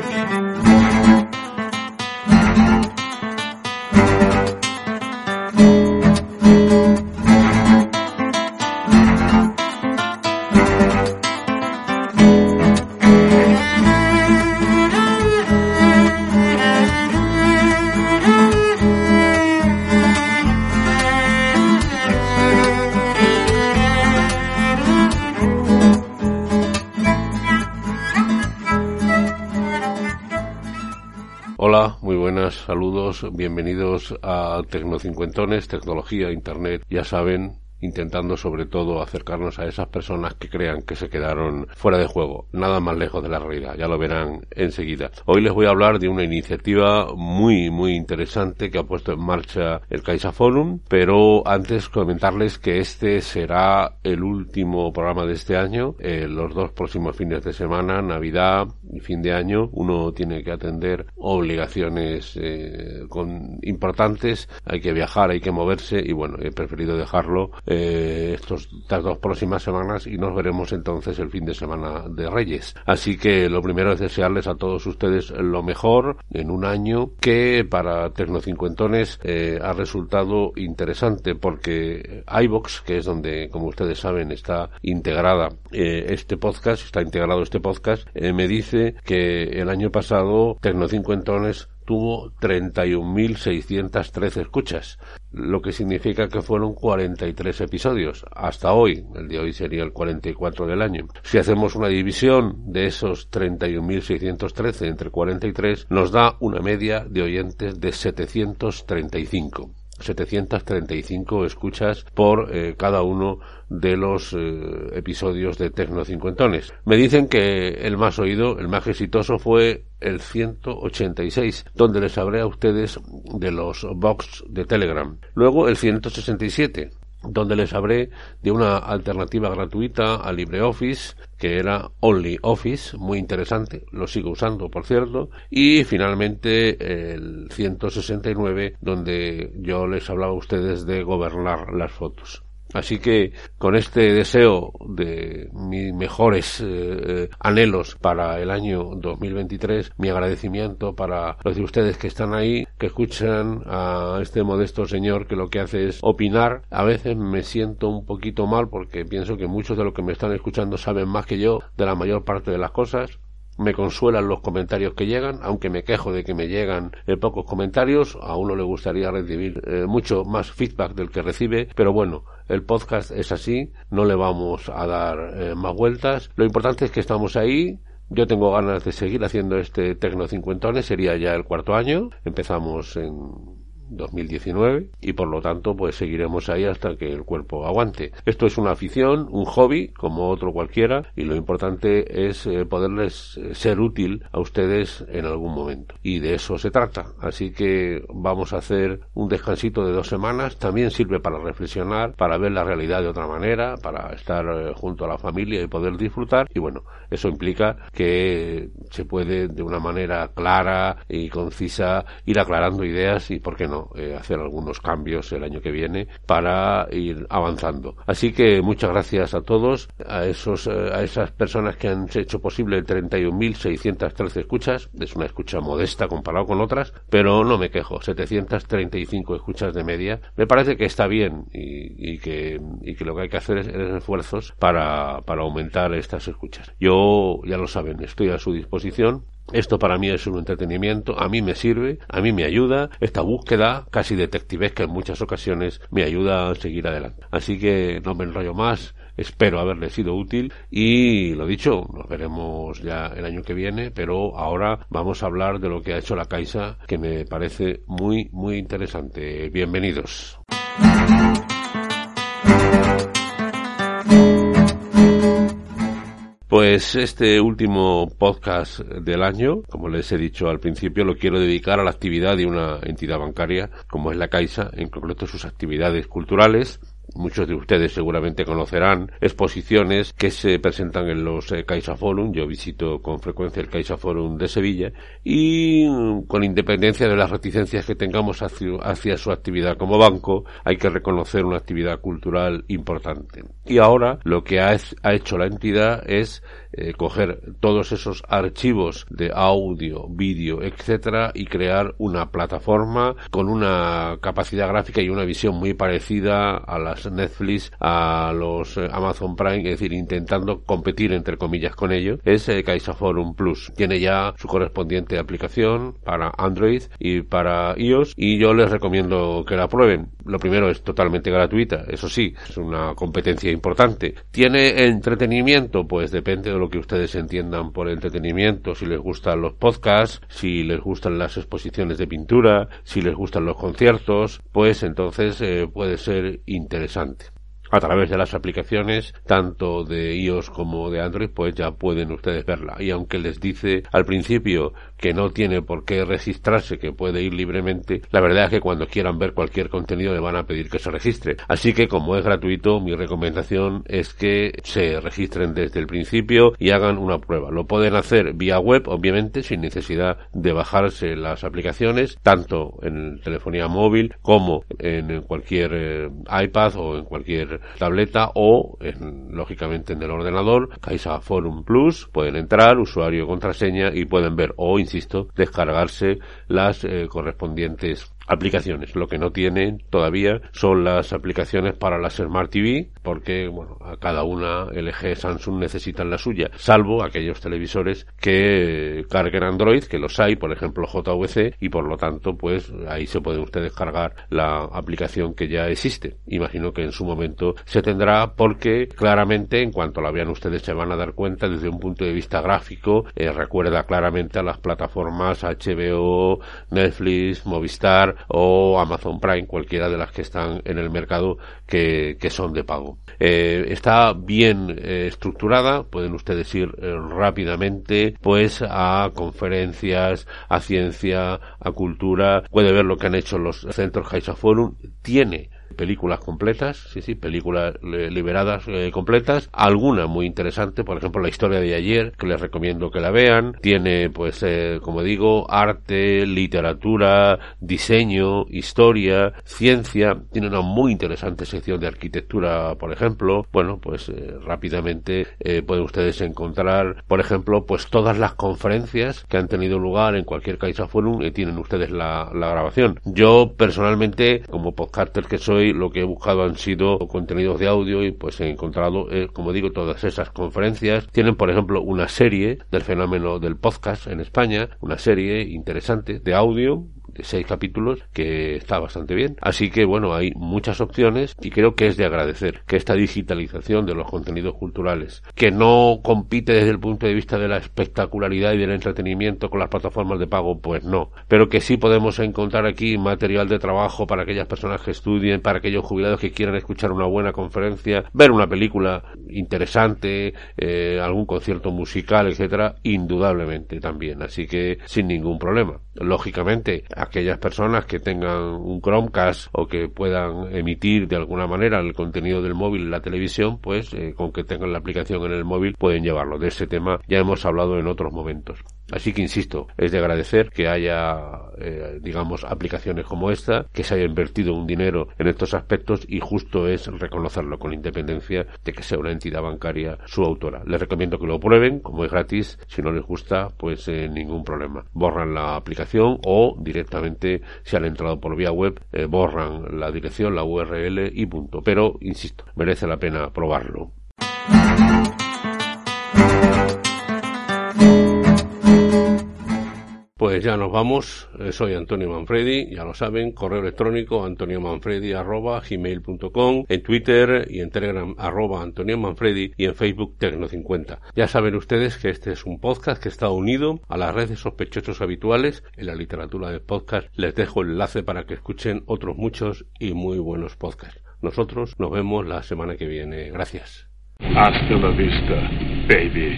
Música saludos, bienvenidos a Tecnocincuentones, Tecnología, Internet. Ya saben, intentando sobre todo acercarnos a esas personas que crean que se quedaron fuera de juego, nada más lejos de la realidad, ya lo verán enseguida. Hoy les voy a hablar de una iniciativa muy muy interesante que ha puesto en marcha el Caixa Forum, pero antes comentarles que este será el último programa de este año, eh, los dos próximos fines de semana, Navidad fin de año, uno tiene que atender obligaciones eh, con importantes, hay que viajar, hay que moverse y bueno, he preferido dejarlo eh, estos, estas dos próximas semanas y nos veremos entonces el fin de semana de Reyes. Así que lo primero es desearles a todos ustedes lo mejor en un año que para Tecnocincuentones eh, ha resultado interesante porque iVox, que es donde, como ustedes saben, está integrada eh, este podcast, está integrado este podcast, me dice que el año pasado Tecnocincuentones tuvo 31.613 escuchas, lo que significa que fueron 43 episodios. Hasta hoy, el de hoy sería el 44 del año. Si hacemos una división de esos 31.613 entre 43, nos da una media de oyentes de 735. 735 escuchas por eh, cada uno de los eh, episodios de Tecno Cincuentones. Me dicen que el más oído, el más exitoso fue el 186, donde les hablé a ustedes de los box de Telegram. Luego el 167, donde les hablé de una alternativa gratuita a LibreOffice que era OnlyOffice, muy interesante, lo sigo usando por cierto, y finalmente el 169 donde yo les hablaba a ustedes de gobernar las fotos. Así que con este deseo de mis mejores eh, eh, anhelos para el año 2023, mi agradecimiento para los de ustedes que están ahí, que escuchan a este modesto señor que lo que hace es opinar. A veces me siento un poquito mal porque pienso que muchos de los que me están escuchando saben más que yo de la mayor parte de las cosas me consuelan los comentarios que llegan, aunque me quejo de que me llegan eh, pocos comentarios, a uno le gustaría recibir eh, mucho más feedback del que recibe, pero bueno, el podcast es así, no le vamos a dar eh, más vueltas. Lo importante es que estamos ahí, yo tengo ganas de seguir haciendo este Tecno Cincuentones, sería ya el cuarto año. Empezamos en 2019 y por lo tanto pues seguiremos ahí hasta que el cuerpo aguante. Esto es una afición, un hobby como otro cualquiera y lo importante es eh, poderles eh, ser útil a ustedes en algún momento y de eso se trata. Así que vamos a hacer un descansito de dos semanas, también sirve para reflexionar, para ver la realidad de otra manera, para estar eh, junto a la familia y poder disfrutar y bueno, eso implica que se puede de una manera clara y concisa ir aclarando ideas y por qué no eh, hacer algunos cambios el año que viene para ir avanzando. Así que muchas gracias a todos, a esos, eh, a esas personas que han hecho posible el 31.613 escuchas. Es una escucha modesta comparado con otras, pero no me quejo. 735 escuchas de media. Me parece que está bien y, que, y que lo que hay que hacer es, es esfuerzos para, para aumentar estas escuchas. Yo, ya lo saben, estoy a su disposición esto para mí es un entretenimiento, a mí me sirve, a mí me ayuda, esta búsqueda casi detectivesca en muchas ocasiones me ayuda a seguir adelante. Así que no me enrollo más, espero haberle sido útil y lo dicho, nos veremos ya el año que viene, pero ahora vamos a hablar de lo que ha hecho la Caixa que me parece muy muy interesante. Bienvenidos. Pues este último podcast del año, como les he dicho al principio, lo quiero dedicar a la actividad de una entidad bancaria como es la Caixa, en concreto sus actividades culturales, muchos de ustedes seguramente conocerán exposiciones que se presentan en los eh, Forum. Yo visito con frecuencia el Caixa Forum de Sevilla y mm, con independencia de las reticencias que tengamos hacia, su actividad como banco, hay que reconocer una actividad cultural importante. Y ahora lo que ha, ha hecho la entidad es eh, coger todos esos archivos de audio, vídeo, etcétera, y crear una plataforma con una capacidad gráfica y una visión muy parecida a Netflix, a los eh, Amazon Prime, es decir, intentando competir entre comillas con ellos, es eh, Forum Plus. Tiene ya su correspondiente aplicación para Android y para iOS y yo les recomiendo que la prueben. Lo primero es totalmente gratuita, eso sí, es una competencia importante. ¿Tiene entretenimiento? Pues depende de lo que ustedes entiendan por entretenimiento, si les gustan los podcasts, si les gustan las exposiciones de pintura, si les gustan los conciertos, pues entonces eh, puede ser interesante a través de las aplicaciones tanto de iOS como de Android pues ya pueden ustedes verla. Y aunque les dice al principio que no tiene por qué registrarse que puede ir libremente la verdad es que cuando quieran ver cualquier contenido le van a pedir que se registre. Así que como es gratuito mi recomendación es que se registren desde el principio y hagan una prueba. Lo pueden hacer vía web obviamente sin necesidad de bajarse las aplicaciones tanto en telefonía móvil como en cualquier eh, iPad o en cualquier tableta o, lógicamente, en el ordenador, Caixa Forum Plus, pueden entrar, usuario contraseña y pueden ver o, insisto, descargarse las eh, correspondientes aplicaciones. Lo que no tienen todavía son las aplicaciones para las Smart TV, porque bueno, a cada una LG, Samsung necesitan la suya, salvo aquellos televisores que carguen Android, que los hay, por ejemplo JVC, y por lo tanto, pues ahí se puede usted descargar la aplicación que ya existe. Imagino que en su momento se tendrá porque claramente en cuanto la vean ustedes se van a dar cuenta desde un punto de vista gráfico, eh, recuerda claramente a las plataformas HBO, Netflix, Movistar, o Amazon Prime, cualquiera de las que están en el mercado que, son de pago. Eh, está bien eh, estructurada, pueden ustedes ir eh, rápidamente pues a conferencias, a ciencia, a cultura, puede ver lo que han hecho los centros Caixa Forum, tiene películas completas, sí, sí, películas liberadas eh, completas, alguna muy interesante, por ejemplo la historia de ayer, que les recomiendo que la vean, tiene pues eh, como digo, arte, literatura, diseño, historia, ciencia, tiene una muy interesante sección de arquitectura, por ejemplo, bueno, pues eh, rápidamente pueden ustedes encontrar, por ejemplo, pues todas las conferencias que han tenido lugar en cualquier Caixa Forum y tienen ustedes la, la grabación. Yo personalmente, como podcaster que soy, lo que he buscado han sido contenidos de audio y pues he encontrado, eh, como digo, todas esas conferencias. Tienen, por ejemplo, una serie del fenómeno del podcast en España, una serie interesante de audio seis capítulos que está bastante bien. Así que bueno, hay muchas opciones y creo que es de agradecer que esta digitalización de los contenidos culturales, que no compite desde el punto de vista de la espectacularidad y del entretenimiento con las plataformas de pago, pues no, pero que sí podemos encontrar aquí material de trabajo para aquellas personas que estudien, para aquellos jubilados que quieran escuchar una buena conferencia, ver una película interesante, eh, algún concierto musical, etcétera, indudablemente también. Así que sin ningún problema. Lógicamente, aquellas personas que tengan un Chromecast o que puedan emitir de alguna manera el contenido del móvil en la televisión, pues eh, con que tengan la aplicación en el móvil pueden llevarlo. De ese tema ya hemos hablado en otros momentos. Así que insisto, es de agradecer que haya, eh, digamos, aplicaciones como esta, que se haya invertido un dinero en estos aspectos y justo es reconocerlo con independencia de que sea una entidad bancaria su autora. Les recomiendo que lo prueben, como es gratis, si no les gusta, pues eh, ningún problema. Borran la aplicación o directamente, si han entrado por vía web, eh, borran la dirección, la URL y punto. Pero, insisto, merece la pena probarlo. Pues ya nos vamos. Eh, soy Antonio Manfredi, ya lo saben, correo electrónico antoniomanfredi arroba gmail.com, en Twitter y en Telegram arroba Antonio Manfredi y en Facebook Tecno50. Ya saben ustedes que este es un podcast que está unido a las redes sospechosos habituales en la literatura de podcast. Les dejo el enlace para que escuchen otros muchos y muy buenos podcasts. Nosotros nos vemos la semana que viene. Gracias. Hasta la vista, baby.